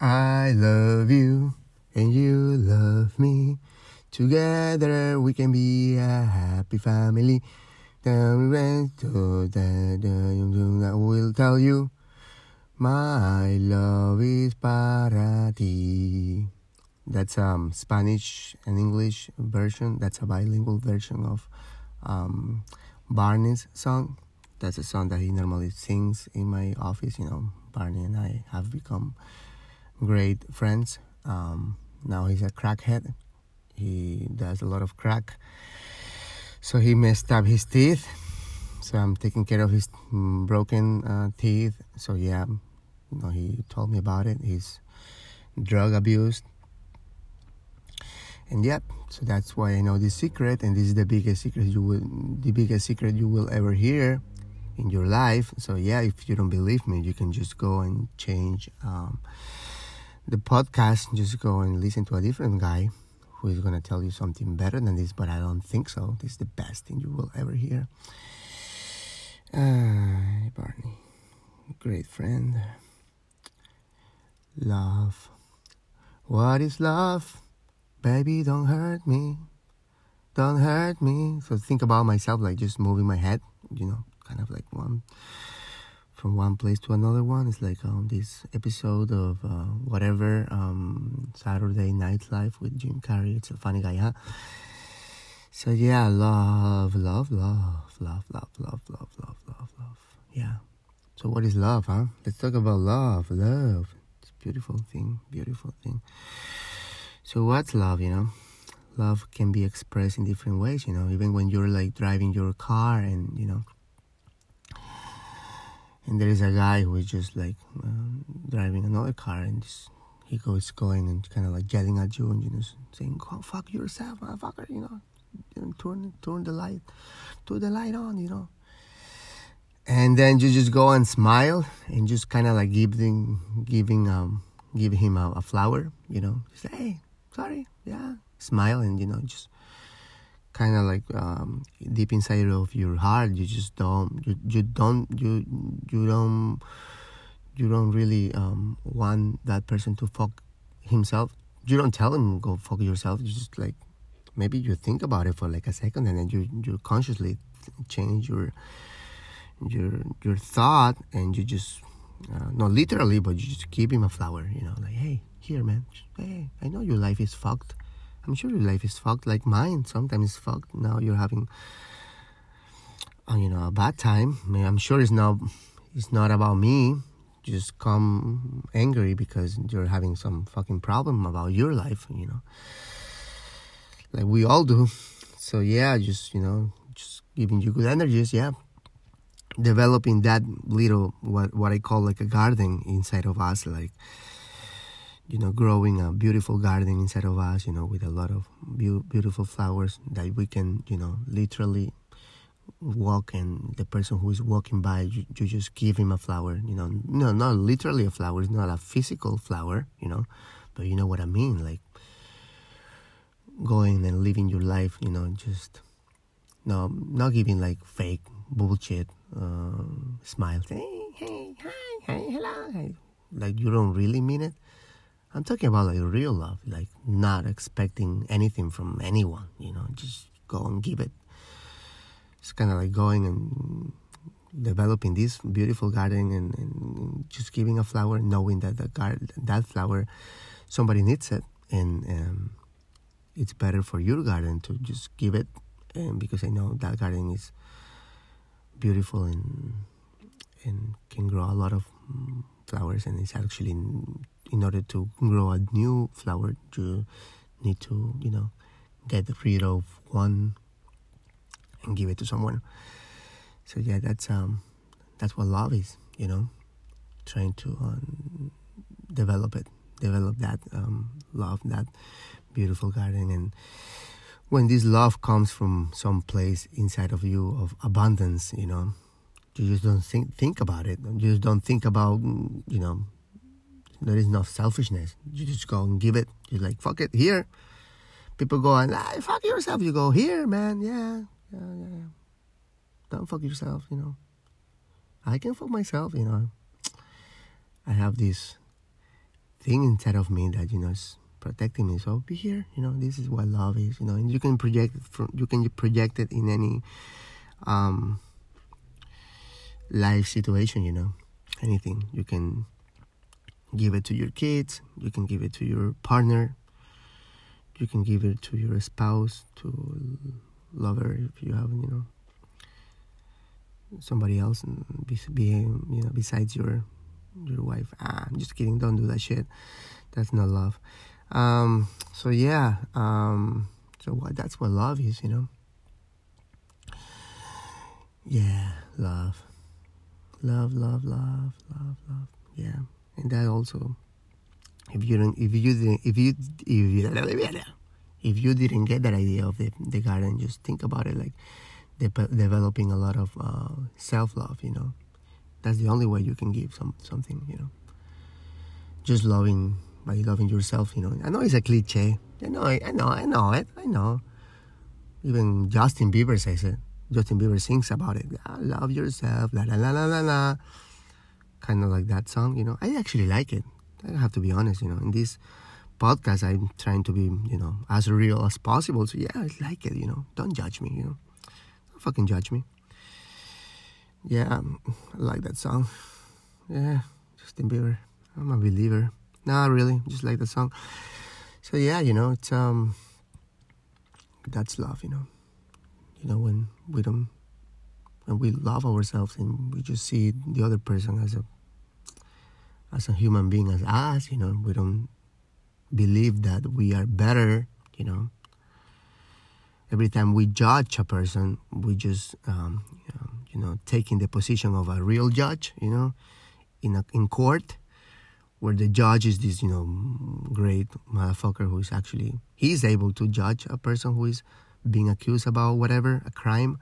I love you and you love me. Together we can be a happy family. I will tell you, my love is para ti. That's um Spanish and English version. That's a bilingual version of um, Barney's song. That's a song that he normally sings in my office. You know, Barney and I have become great friends. Um, now he's a crackhead. He does a lot of crack. So he messed up his teeth. So I'm taking care of his mm, broken uh, teeth. So yeah, you know, he told me about it. He's drug abused. And yep, so that's why I know this secret, and this is the biggest secret you will, the biggest secret you will ever hear in your life. So yeah, if you don't believe me, you can just go and change um, the podcast. Just go and listen to a different guy who is gonna tell you something better than this. But I don't think so. This is the best thing you will ever hear. Uh, Barney, great friend. Love. What is love? Baby, don't hurt me. Don't hurt me. So think about myself like just moving my head, you know, kind of like one from one place to another one. It's like um, this episode of uh, whatever um, Saturday Night Live with Jim Carrey. It's a funny guy, huh? So yeah, love, love, love, love, love, love, love, love, love, love. Yeah. So what is love, huh? Let's talk about love. Love. It's a beautiful thing. Beautiful thing. So what's love, you know? Love can be expressed in different ways, you know, even when you're like driving your car and, you know, and there is a guy who is just like um, driving another car and he goes going and kind of like yelling at you and you know saying "Go fuck yourself motherfucker you know turn turn the light turn the light on you know. And then you just go and smile and just kind of like giving giving um give him a, a flower you know. Just say hey sorry yeah. Smile and you know just kind of like um, deep inside of your heart you just don't you, you don't you you don't you don't really um, want that person to fuck himself. You don't tell him go fuck yourself. You just like maybe you think about it for like a second and then you you consciously change your your your thought and you just uh, not literally but you just give him a flower you know like hey here man. Hey i know your life is fucked I'm sure your life is fucked like mine. Sometimes it's fucked. Now you're having, uh, you know, a bad time. I mean, I'm sure it's not, it's not about me. Just come angry because you're having some fucking problem about your life. You know, like we all do. So yeah, just you know, just giving you good energies. Yeah, developing that little what what I call like a garden inside of us, like you know, growing a beautiful garden inside of us, you know, with a lot of be- beautiful flowers that we can, you know, literally walk and the person who is walking by, you, you just give him a flower, you know, no, not literally a flower, it's not a physical flower, you know, but you know what I mean, like going and living your life, you know, just, no, not giving like fake bullshit uh, smiles, hey, hey, hi, hey, hello, like you don't really mean it I'm talking about like real love, like not expecting anything from anyone, you know, just go and give it. It's kind of like going and developing this beautiful garden and, and just giving a flower, knowing that the garden, that flower, somebody needs it, and um, it's better for your garden to just give it, and because I know that garden is beautiful and and can grow a lot of flowers, and it's actually in order to grow a new flower you need to you know get rid of one and give it to someone so yeah that's um that's what love is you know trying to um, develop it, develop that um, love, that beautiful garden. And when this love comes from some place inside of you of abundance, you know, you just don't think think about it. You just don't think about, you know, there is no selfishness. You just go and give it. You're like, fuck it, here. People go and ah, fuck yourself. You go here, man. Yeah, yeah, yeah, yeah. Don't fuck yourself. You know. I can fuck myself. You know. I have this thing inside of me that you know is protecting me. So be here. You know, this is what love is. You know, and you can project it from you can project it in any um, life situation. You know, anything you can give it to your kids. You can give it to your partner. You can give it to your spouse, to lover if you have, you know, somebody else and be, be you know besides your your wife. Ah, I'm just kidding. Don't do that shit. That's not love. Um, so yeah. Um, so what? That's what love is, you know. Yeah, love, love, love, love, love, love. Yeah, and that also. If you don't, if you didn't, if you, if you, if you didn't get that idea of the the garden, just think about it like de- developing a lot of uh, self love. You know, that's the only way you can give some something. You know, just loving by loving yourself. You know, I know it's a cliche. I know, I know, I know it. I know. Even Justin Bieber says it. Justin Bieber sings about it. Ah, love yourself. La la la la la la. Kind of like that song. You know, I actually like it. I have to be honest. You know, in this podcast, I'm trying to be, you know, as real as possible. So yeah, I like it. You know, don't judge me. You know, don't fucking judge me. Yeah, I like that song. Yeah, Justin Bieber. I'm a believer. Nah, really, just like the song. So yeah, you know, it's um, that's love. You know, you know when we don't, when we love ourselves and we just see the other person as a, as a human being as us. You know, we don't believe that we are better. You know, every time we judge a person, we just um, you know taking the position of a real judge. You know, in a in court where the judge is this, you know, great motherfucker who is actually he's able to judge a person who is being accused about whatever a crime.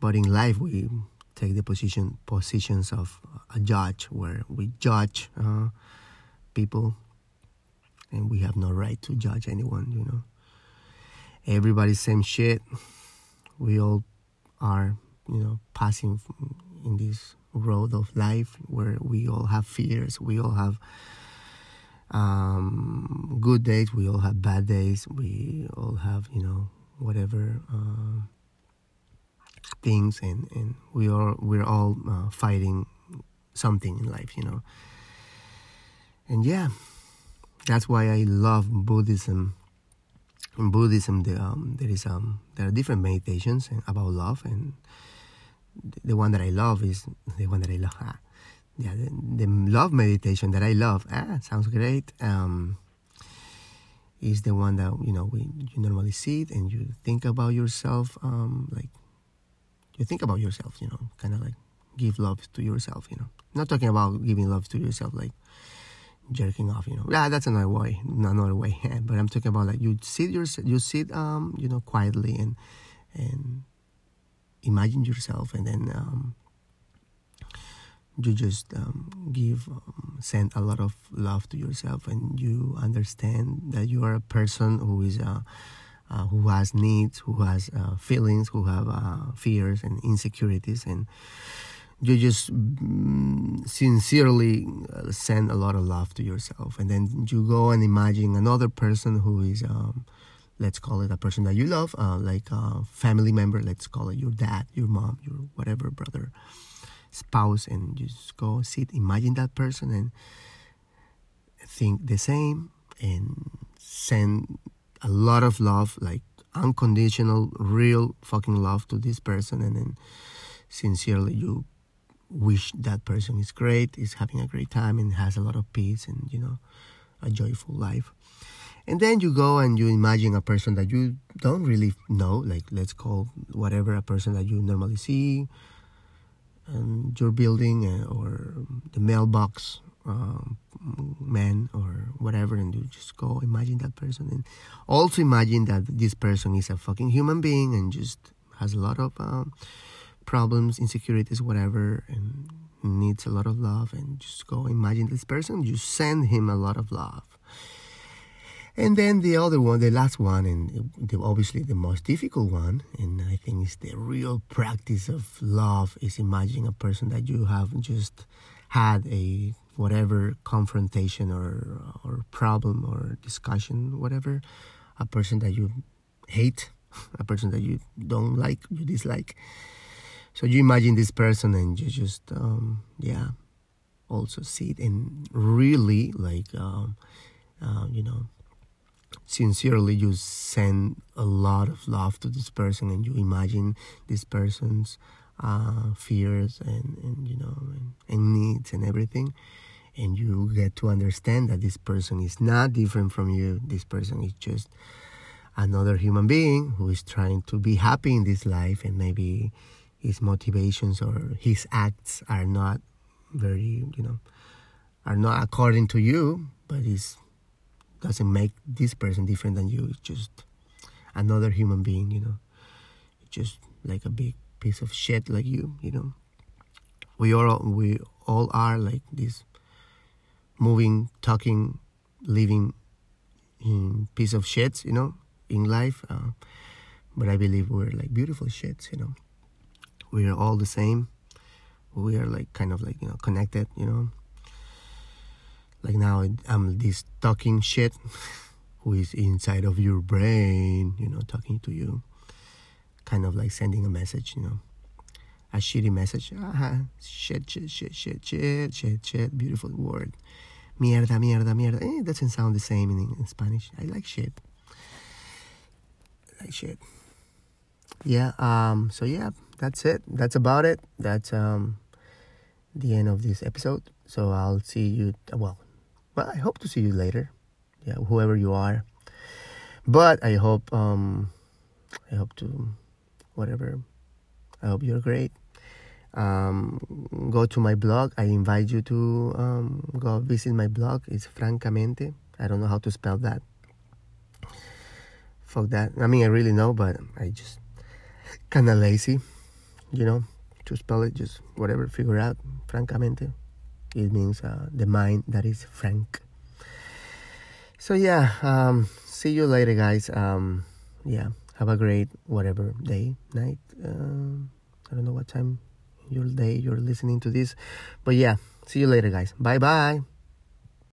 But in life, we take the position positions of a judge where we judge uh, people, and we have no right to judge anyone. You know, everybody's same shit. We all are, you know, passing in this road of life where we all have fears, we all have um, good days, we all have bad days, we all have you know whatever uh, things, and and we are we're all uh, fighting something in life, you know. And yeah, that's why I love Buddhism. In Buddhism, there, um, there is um, there are different meditations about love and the one that I love is the one that I love. Ah, yeah, the, the, love meditation that I love. Ah, sounds great. Um, is the one that you know we you normally see it and you think about yourself. Um, like you think about yourself. You know, kind of like give love to yourself. You know, not talking about giving love to yourself like jerking off. You know, yeah, that's another way. Another way. but I'm talking about like you sit yourself. You sit um you know quietly and and imagine yourself and then um, you just um, give um, send a lot of love to yourself and you understand that you are a person who is uh, uh, who has needs who has uh, feelings who have uh, fears and insecurities and you just mm, sincerely uh, send a lot of love to yourself and then you go and imagine another person who is um, let's call it a person that you love, like a family member, let's call it your dad, your mom, your whatever brother, spouse, and just go sit, imagine that person and think the same and send a lot of love, like unconditional, real fucking love to this person, and then sincerely you wish that person is great, is having a great time, and has a lot of peace and you know a joyful life. And then you go and you imagine a person that you don't really know, like let's call whatever a person that you normally see, um, your building uh, or the mailbox um, man or whatever, and you just go imagine that person, and also imagine that this person is a fucking human being and just has a lot of um, problems, insecurities, whatever, and needs a lot of love, and just go imagine this person. You send him a lot of love. And then the other one, the last one, and the, obviously the most difficult one, and I think it's the real practice of love, is imagining a person that you have just had a whatever confrontation or or problem or discussion, whatever, a person that you hate, a person that you don't like, you dislike. So you imagine this person and you just um, yeah, also see it and really like um, uh, you know sincerely you send a lot of love to this person and you imagine this person's uh, fears and, and you know and, and needs and everything and you get to understand that this person is not different from you. This person is just another human being who is trying to be happy in this life, and maybe his motivations or his acts are not very, you know, are not according to you, but it doesn't make this person different than you. It's just another human being, you know, just like a big piece of shit like you, you know. We all we all are like this moving, talking, living in piece of shits, you know, in life. Uh, but I believe we're like beautiful shits, you know. We are all the same. We are like kind of like you know connected, you know. Like now I'm this talking shit who is inside of your brain, you know, talking to you, kind of like sending a message, you know a shitty message. Uh-huh. Shit, shit, shit, shit, shit, shit, shit. Beautiful word. Mierda, mierda, mierda. Eh, it doesn't sound the same in, in Spanish. I like shit. I like shit. Yeah, um, so yeah, that's it. That's about it. That's um the end of this episode. So I'll see you well well I hope to see you later. Yeah, whoever you are. But I hope um I hope to whatever. I hope you're great um, go to my blog. I invite you to um, go visit my blog. It's francamente. I don't know how to spell that. Fuck that. I mean, I really know, but I just kind of lazy, you know, to spell it. Just whatever, figure out. Francamente. It means uh, the mind that is frank. So yeah, um, see you later, guys. Um, yeah, have a great whatever day, night. Uh, I don't know what time your day you're listening to this. But yeah, see you later, guys. Bye bye.